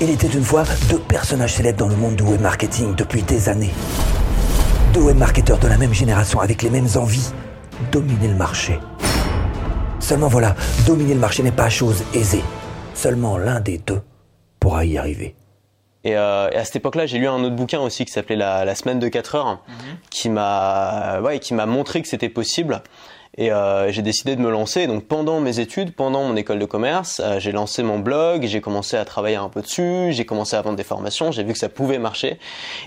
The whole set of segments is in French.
Il était une fois deux personnages célèbres dans le monde du web marketing depuis des années. Deux web marketeurs de la même génération avec les mêmes envies, dominer le marché. Seulement voilà, dominer le marché n'est pas chose aisée. Seulement l'un des deux pourra y arriver. Et, euh, et à cette époque-là, j'ai lu un autre bouquin aussi qui s'appelait la, la semaine de 4 heures, qui m'a ouais, qui m'a montré que c'était possible. Et euh, j'ai décidé de me lancer. Donc pendant mes études, pendant mon école de commerce, euh, j'ai lancé mon blog, j'ai commencé à travailler un peu dessus, j'ai commencé à vendre des formations, j'ai vu que ça pouvait marcher.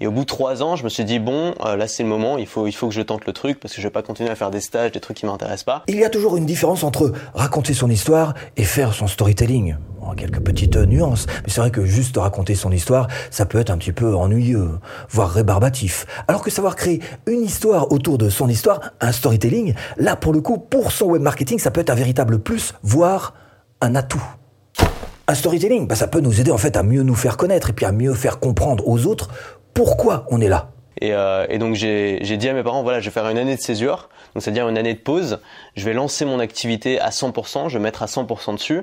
Et au bout de trois ans, je me suis dit bon, euh, là c'est le moment, il faut il faut que je tente le truc parce que je vais pas continuer à faire des stages, des trucs qui m'intéressent pas. Il y a toujours une différence entre raconter son histoire et faire son storytelling. Quelques petites nuances, mais c'est vrai que juste raconter son histoire, ça peut être un petit peu ennuyeux, voire rébarbatif. Alors que savoir créer une histoire autour de son histoire, un storytelling, là pour le coup, pour son web marketing, ça peut être un véritable plus, voire un atout. Un storytelling, bah, ça peut nous aider en fait à mieux nous faire connaître et puis à mieux faire comprendre aux autres pourquoi on est là. Et, euh, et donc j'ai dit à mes parents voilà, je vais faire une année de césure, donc c'est-à-dire une année de pause. Je vais lancer mon activité à 100%, je vais mettre à 100% dessus.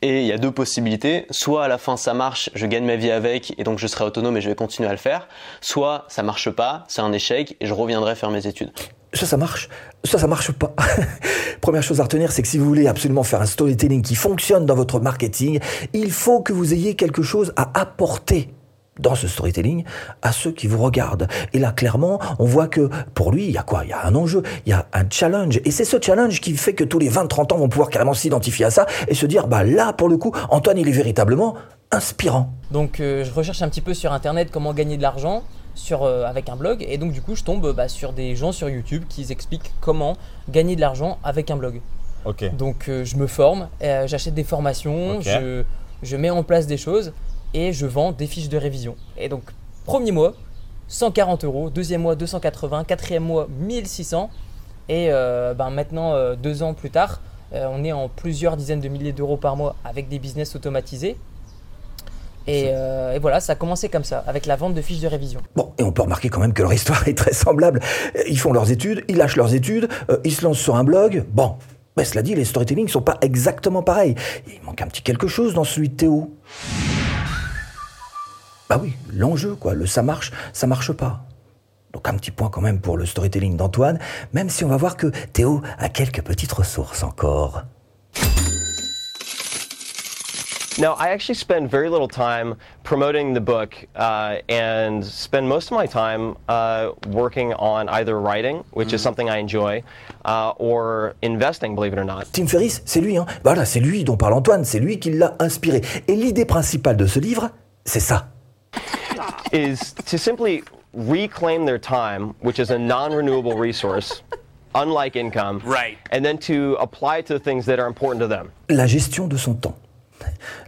Et il y a deux possibilités. Soit à la fin ça marche, je gagne ma vie avec et donc je serai autonome et je vais continuer à le faire. Soit ça marche pas, c'est un échec et je reviendrai faire mes études. Ça, ça marche. Ça, ça marche pas. Première chose à retenir, c'est que si vous voulez absolument faire un storytelling qui fonctionne dans votre marketing, il faut que vous ayez quelque chose à apporter dans ce storytelling à ceux qui vous regardent. Et là, clairement, on voit que pour lui, il y a quoi? Il y a un enjeu, il y a un challenge. Et c'est ce challenge qui fait que tous les 20-30 ans vont pouvoir carrément s'identifier à ça et se dire, bah là, pour le coup, Antoine, il est véritablement inspirant. Donc euh, je recherche un petit peu sur internet comment gagner de l'argent sur, euh, avec un blog et donc du coup je tombe bah, sur des gens sur YouTube qui expliquent comment gagner de l'argent avec un blog. Ok. Donc euh, je me forme, euh, j'achète des formations, je, je mets en place des choses et je vends des fiches de révision. Et donc premier mois 140 euros, deuxième mois 280, quatrième mois 1600 et euh, ben, maintenant euh, deux ans plus tard euh, on est en plusieurs dizaines de milliers d'euros par mois avec des business automatisés. Et, euh, et voilà, ça a commencé comme ça, avec la vente de fiches de révision. Bon, et on peut remarquer quand même que leur histoire est très semblable. Ils font leurs études, ils lâchent leurs études, euh, ils se lancent sur un blog. Bon, mais cela dit, les storytelling sont pas exactement pareils. Il manque un petit quelque chose dans celui de Théo. Bah oui, l'enjeu, quoi. Le ça marche, ça marche pas. Donc un petit point quand même pour le storytelling d'Antoine, même si on va voir que Théo a quelques petites ressources encore. Now, I actually spend very little time promoting the book uh, and spend most of my time uh, working on either writing, which is something I enjoy, uh, or investing, believe it or not. Tim Ferriss, c'est lui, hein. Voilà, c'est lui dont parle Antoine, c'est lui qui l'a inspiré. Et l'idée principale de ce livre, c'est ça. Is to simply reclaim their time, which is a non-renewable resource, unlike income, Right. and then to apply it to things that are important to them. La gestion de son temps.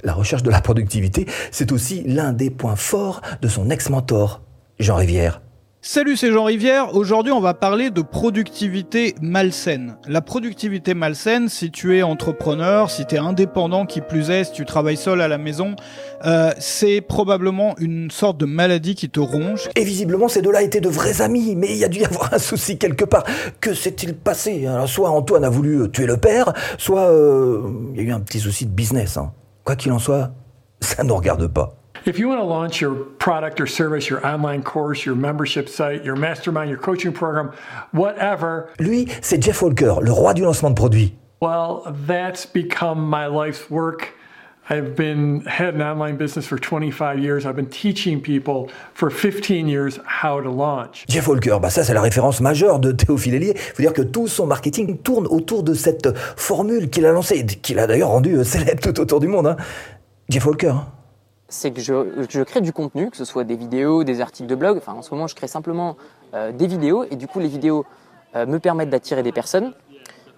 La recherche de la productivité, c'est aussi l'un des points forts de son ex-mentor, Jean Rivière. Salut, c'est Jean Rivière. Aujourd'hui, on va parler de productivité malsaine. La productivité malsaine, si tu es entrepreneur, si tu es indépendant, qui plus est, si tu travailles seul à la maison, euh, c'est probablement une sorte de maladie qui te ronge. Et visiblement, ces deux-là étaient de vrais amis, mais il y a dû y avoir un souci quelque part. Que s'est-il passé? Alors, Soit Antoine a voulu euh, tuer le père, soit euh, il y a eu un petit souci de business. hein. Quoi qu'il en soit, ça ne regarde pas. If you want to launch your product or service, your online course, your membership site, your mastermind, your coaching program, whatever, Lui, c'est Jeff Walker, le roi du lancement de produits. well, that's become my life's work. I've been head of an online business for 25 years. I've been teaching people for 15 years how to launch. Jeff Walker, bah ça c'est la référence majeure de Théophile Hélier. Il faut dire que tout son marketing tourne autour de cette formule qu'il a lancée, qu'il a d'ailleurs rendue euh, célèbre tout autour du monde. hein. Jeff Walker. C'est que je, je crée du contenu, que ce soit des vidéos, des articles de blog. Enfin, en ce moment, je crée simplement euh, des vidéos et du coup, les vidéos euh, me permettent d'attirer des personnes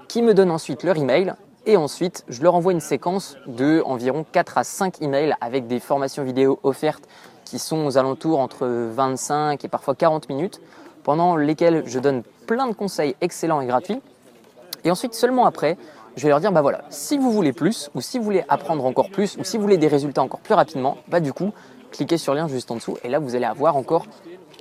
qui me donnent ensuite leur email et ensuite, je leur envoie une séquence de environ 4 à 5 emails avec des formations vidéo offertes qui sont aux alentours entre 25 et parfois 40 minutes pendant lesquelles je donne plein de conseils excellents et gratuits. Et ensuite, seulement après, je vais leur dire, bah voilà, si vous voulez plus, ou si vous voulez apprendre encore plus, ou si vous voulez des résultats encore plus rapidement, bah du coup, cliquez sur le lien juste en dessous, et là, vous allez avoir encore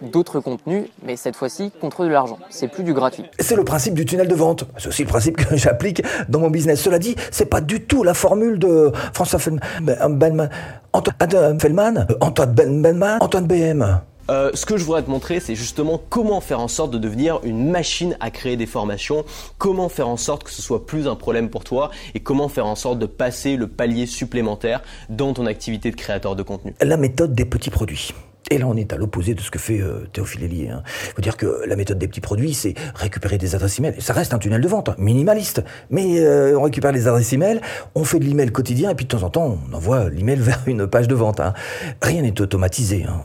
d'autres contenus, mais cette fois-ci contre de l'argent. C'est plus du gratuit. C'est le principe du tunnel de vente. C'est aussi le principe que j'applique dans mon business. Cela dit, c'est pas du tout la formule de François Feldman, Antoine Feldman, Antoine Benman, Antoine BM. Euh, ce que je voudrais te montrer, c'est justement comment faire en sorte de devenir une machine à créer des formations, comment faire en sorte que ce soit plus un problème pour toi et comment faire en sorte de passer le palier supplémentaire dans ton activité de créateur de contenu. La méthode des petits produits. Et là, on est à l'opposé de ce que fait euh, Théophile Hélier. Hein. Il faut dire que la méthode des petits produits, c'est récupérer des adresses email. Ça reste un tunnel de vente, minimaliste. Mais euh, on récupère les adresses email, on fait de l'email quotidien, et puis de temps en temps, on envoie l'email vers une page de vente. Hein. Rien n'est automatisé. Hein.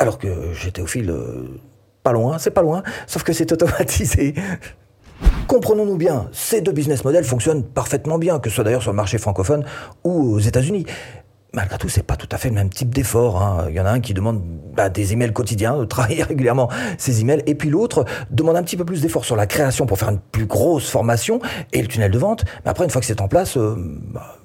Alors que chez Théophile, euh, pas loin, c'est pas loin, sauf que c'est automatisé. Comprenons-nous bien, ces deux business models fonctionnent parfaitement bien, que ce soit d'ailleurs sur le marché francophone ou aux États-Unis malgré tout, c'est pas tout à fait le même type d'effort. Hein. Il y en a un qui demande bah, des emails quotidiens, de travailler régulièrement ses emails, et puis l'autre demande un petit peu plus d'effort sur la création pour faire une plus grosse formation et le tunnel de vente. Mais après, une fois que c'est en place, euh, bah,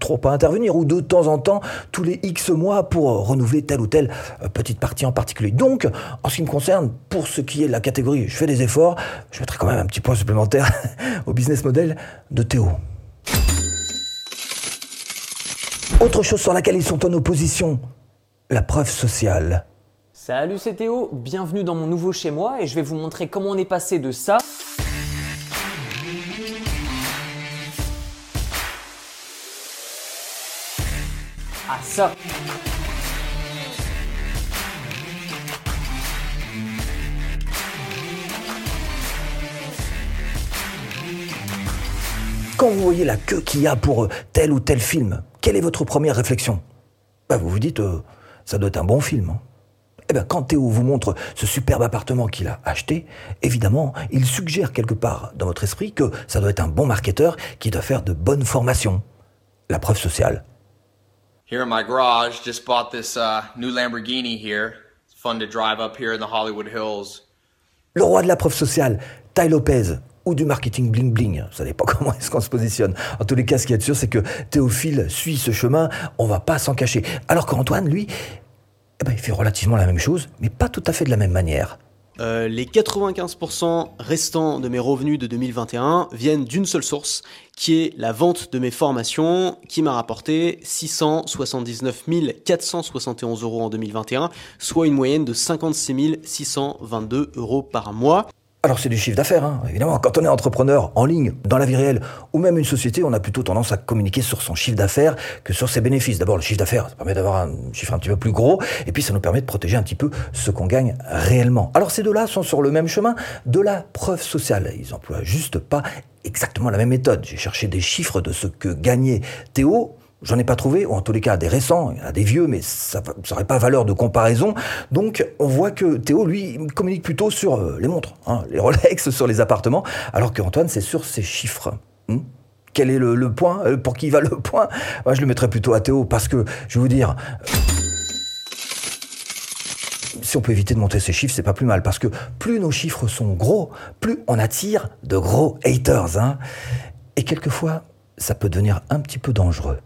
trop à intervenir ou de temps en temps, tous les X mois pour renouveler telle ou telle euh, petite partie en particulier. Donc, en ce qui me concerne, pour ce qui est de la catégorie, je fais des efforts, je mettrai quand même un petit point supplémentaire au business model de Théo. Autre chose sur laquelle ils sont en opposition, la preuve sociale. Salut, c'est Théo, bienvenue dans mon nouveau chez moi et je vais vous montrer comment on est passé de ça à ça. Quand vous voyez la queue qu'il y a pour tel ou tel film, quelle est votre première réflexion? Bah, Vous vous dites, euh, ça doit être un bon film. Hein. Eh bien, quand Théo vous montre ce superbe appartement qu'il a acheté, évidemment, il suggère quelque part dans votre esprit que ça doit être un bon marketeur qui doit faire de bonnes formations. La preuve sociale. Here in my garage, just bought this uh, new Lamborghini here. It's fun to drive up here in the Hollywood Hills. Le roi de la preuve sociale, Ty Lopez, ou du marketing bling bling. Ça pas comment est-ce qu'on se positionne. En tous les cas, ce qui est sûr, c'est que Théophile suit ce chemin, on va pas s'en cacher. Alors qu'Antoine, lui, eh ben, il fait relativement la même chose, mais pas tout à fait de la même manière. Euh, les 95% restants de mes revenus de 2021 viennent d'une seule source, qui est la vente de mes formations, qui m'a rapporté 679 471 euros en 2021, soit une moyenne de 56 622 euros par mois. Alors c'est du chiffre d'affaires, hein. évidemment. Quand on est entrepreneur en ligne, dans la vie réelle, ou même une société, on a plutôt tendance à communiquer sur son chiffre d'affaires que sur ses bénéfices. D'abord, le chiffre d'affaires, ça permet d'avoir un chiffre un petit peu plus gros, et puis ça nous permet de protéger un petit peu ce qu'on gagne réellement. Alors ces deux-là sont sur le même chemin de la preuve sociale. Ils emploient juste pas exactement la même méthode. J'ai cherché des chiffres de ce que gagnait Théo J'en ai pas trouvé, ou en tous les cas des récents, il des vieux, mais ça n'aurait pas valeur de comparaison. Donc on voit que Théo, lui, communique plutôt sur euh, les montres, hein, les Rolex, sur les appartements, alors qu'Antoine, c'est sur ses chiffres. Hmm? Quel est le, point euh, Pour qui va le point? Moi, Je le mettrais plutôt à Théo, parce que, je vais vous dire... Euh, si on peut éviter de monter ses chiffres, c'est pas plus mal, parce que plus nos chiffres sont gros, plus on attire de gros haters. Hein. Et quelquefois, ça peut devenir un petit peu dangereux.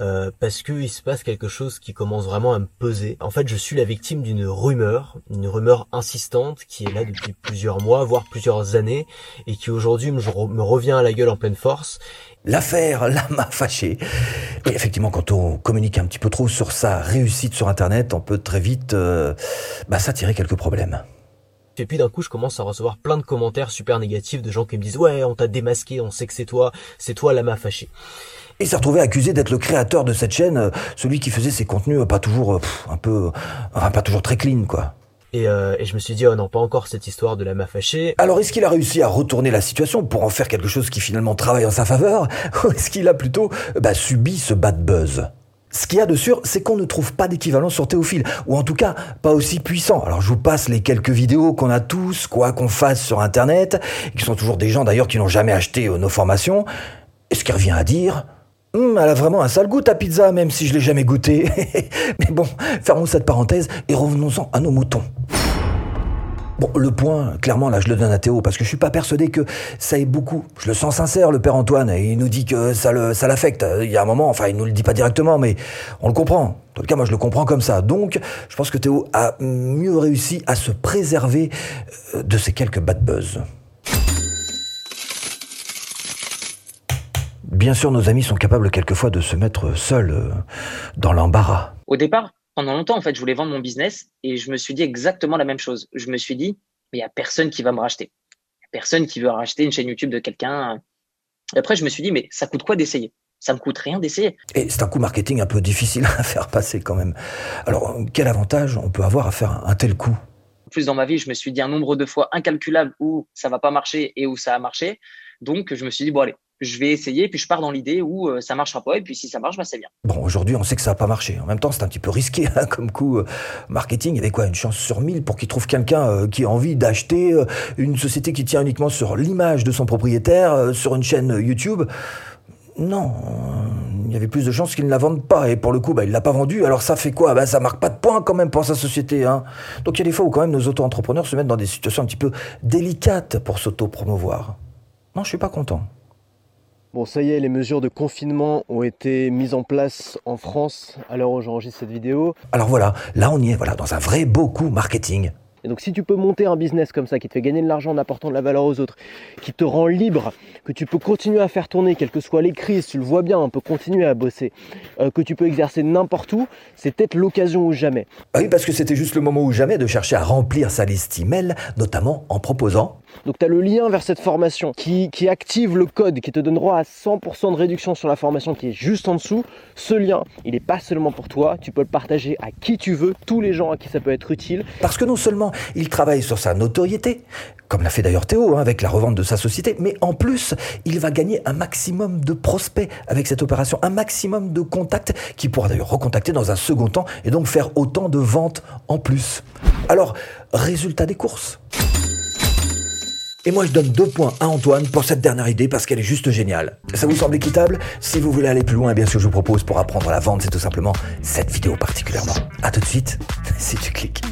Euh, parce qu'il se passe quelque chose qui commence vraiment à me peser. En fait, je suis la victime d'une rumeur, une rumeur insistante qui est là depuis plusieurs mois, voire plusieurs années, et qui aujourd'hui me, revient à la gueule en pleine force. L'affaire là m'a fâché. Et effectivement, quand on communique un petit peu trop sur sa réussite sur Internet, on peut très vite euh, bah, s'attirer quelques problèmes. Et puis d'un coup, je commence à recevoir plein de commentaires super négatifs de gens qui me disent ouais, on t'a démasqué, on sait que c'est toi, c'est toi la m'a fâché. Il s'est retrouvé accusé d'être le créateur de cette chaîne, euh, celui qui faisait ses contenus euh, pas toujours euh, un peu, enfin pas toujours très clean quoi. Et, et, je me suis dit, oh non, pas encore cette histoire de la m'a fâché. Alors, est-ce qu'il a réussi à retourner la situation pour en faire quelque chose qui finalement travaille en sa faveur Ou est-ce qu'il a plutôt bah, subi ce bad buzz? Ce qu'il y a de sûr, c'est qu'on ne trouve pas d'équivalent sur Théophile, ou en tout cas pas aussi puissant. Alors je vous passe les quelques vidéos qu'on a tous, quoi qu'on fasse sur Internet, qui sont toujours des gens d'ailleurs qui n'ont jamais acheté nos formations. Et ce qui revient à dire, Hum, elle a vraiment un sale goût ta pizza, même si je l'ai jamais goûté. Mais bon, fermons cette parenthèse et revenons-en à nos moutons. Bon, le point, clairement, là, je le donne à Théo, parce que je suis pas persuadé que ça ait beaucoup. Je le sens sincère, le père Antoine, et il nous dit que ça le, ça l'affecte. Il y a un moment, enfin, il nous le dit pas directement, mais on le comprend. En tout cas, moi, je le comprends comme ça. Donc, je pense que Théo a mieux réussi à se préserver euh, de ces quelques bad buzz. Bien sûr, nos amis sont capables quelquefois de se mettre seuls euh, dans l'embarras. Au départ, pendant longtemps, en fait, je voulais vendre mon business et je me suis dit exactement la même chose. Je me suis dit, mais il y a personne qui va me racheter. Il y a personne qui veut racheter une chaîne YouTube de quelqu'un. Après, je me suis dit, mais ça coûte quoi d'essayer? Ça me coûte rien d'essayer. Et c'est un coût marketing un peu difficile à faire passer quand même. Alors, quel avantage on peut avoir à faire un tel coup? En plus, dans ma vie, je me suis dit un nombre de fois incalculable où ça va pas marcher et où ça a marché. Donc, je me suis dit, bon, allez, je vais essayer, puis je pars dans l'idée où euh, ça marchera pas, et puis si ça marche, bah, c'est bien. Bon, aujourd'hui, on sait que ça n'a pas marché. En même temps, c'est un petit peu risqué hein, comme coup euh, marketing. Il y avait quoi Une chance sur mille pour qu'il trouve quelqu'un euh, qui a envie d'acheter une société qui tient uniquement sur l'image de son propriétaire, sur une chaîne YouTube? Non, il y avait plus de chances qu'il ne la vende pas. Et pour le coup, bah, il l'a pas vendu. Alors ça fait quoi? Bah, Ça marque pas de points quand même pour sa société. Hein. Donc il y a des fois où quand même nos auto-entrepreneurs se mettent dans des situations un petit peu délicates pour s'auto-promouvoir. Non, je suis pas content. Bon, ça y est, les mesures de confinement ont été mises en place en France à l'heure où j'enregistre cette vidéo. Alors voilà, là on y est, voilà, dans un vrai beau coup marketing. Et donc si tu peux monter un business comme ça qui te fait gagner de l'argent en apportant de la valeur aux autres, qui te rend libre, que tu peux continuer à faire tourner, quelles que soient les crises, tu le vois bien, on peut continuer à bosser, euh, que tu peux exercer n'importe où, c'est peut-être l'occasion ou jamais. Ah oui, parce que c'était juste le moment ou jamais de chercher à remplir sa liste email, notamment en proposant donc tu as le lien vers cette formation qui, qui, active le code, qui te donne droit à 100% de réduction sur la formation qui est juste en dessous. Ce lien, il n'est pas seulement pour toi, tu peux le partager à qui tu veux, tous les gens à qui ça peut être utile. Parce que non seulement il travaille sur sa notoriété, comme l'a fait d'ailleurs Théo hein, avec la revente de sa société, mais en plus, il va gagner un maximum de prospects avec cette opération, un maximum de contacts qu'il pourra d'ailleurs recontacter dans un second temps et donc faire autant de ventes en plus. Alors, résultat des courses. Et moi, je donne deux points à Antoine pour cette dernière idée parce qu'elle est juste géniale. Ça vous semble équitable? Si vous voulez aller plus loin, bien sûr, je vous propose pour apprendre à la vente, c'est tout simplement cette vidéo particulièrement. A tout de suite, si tu cliques.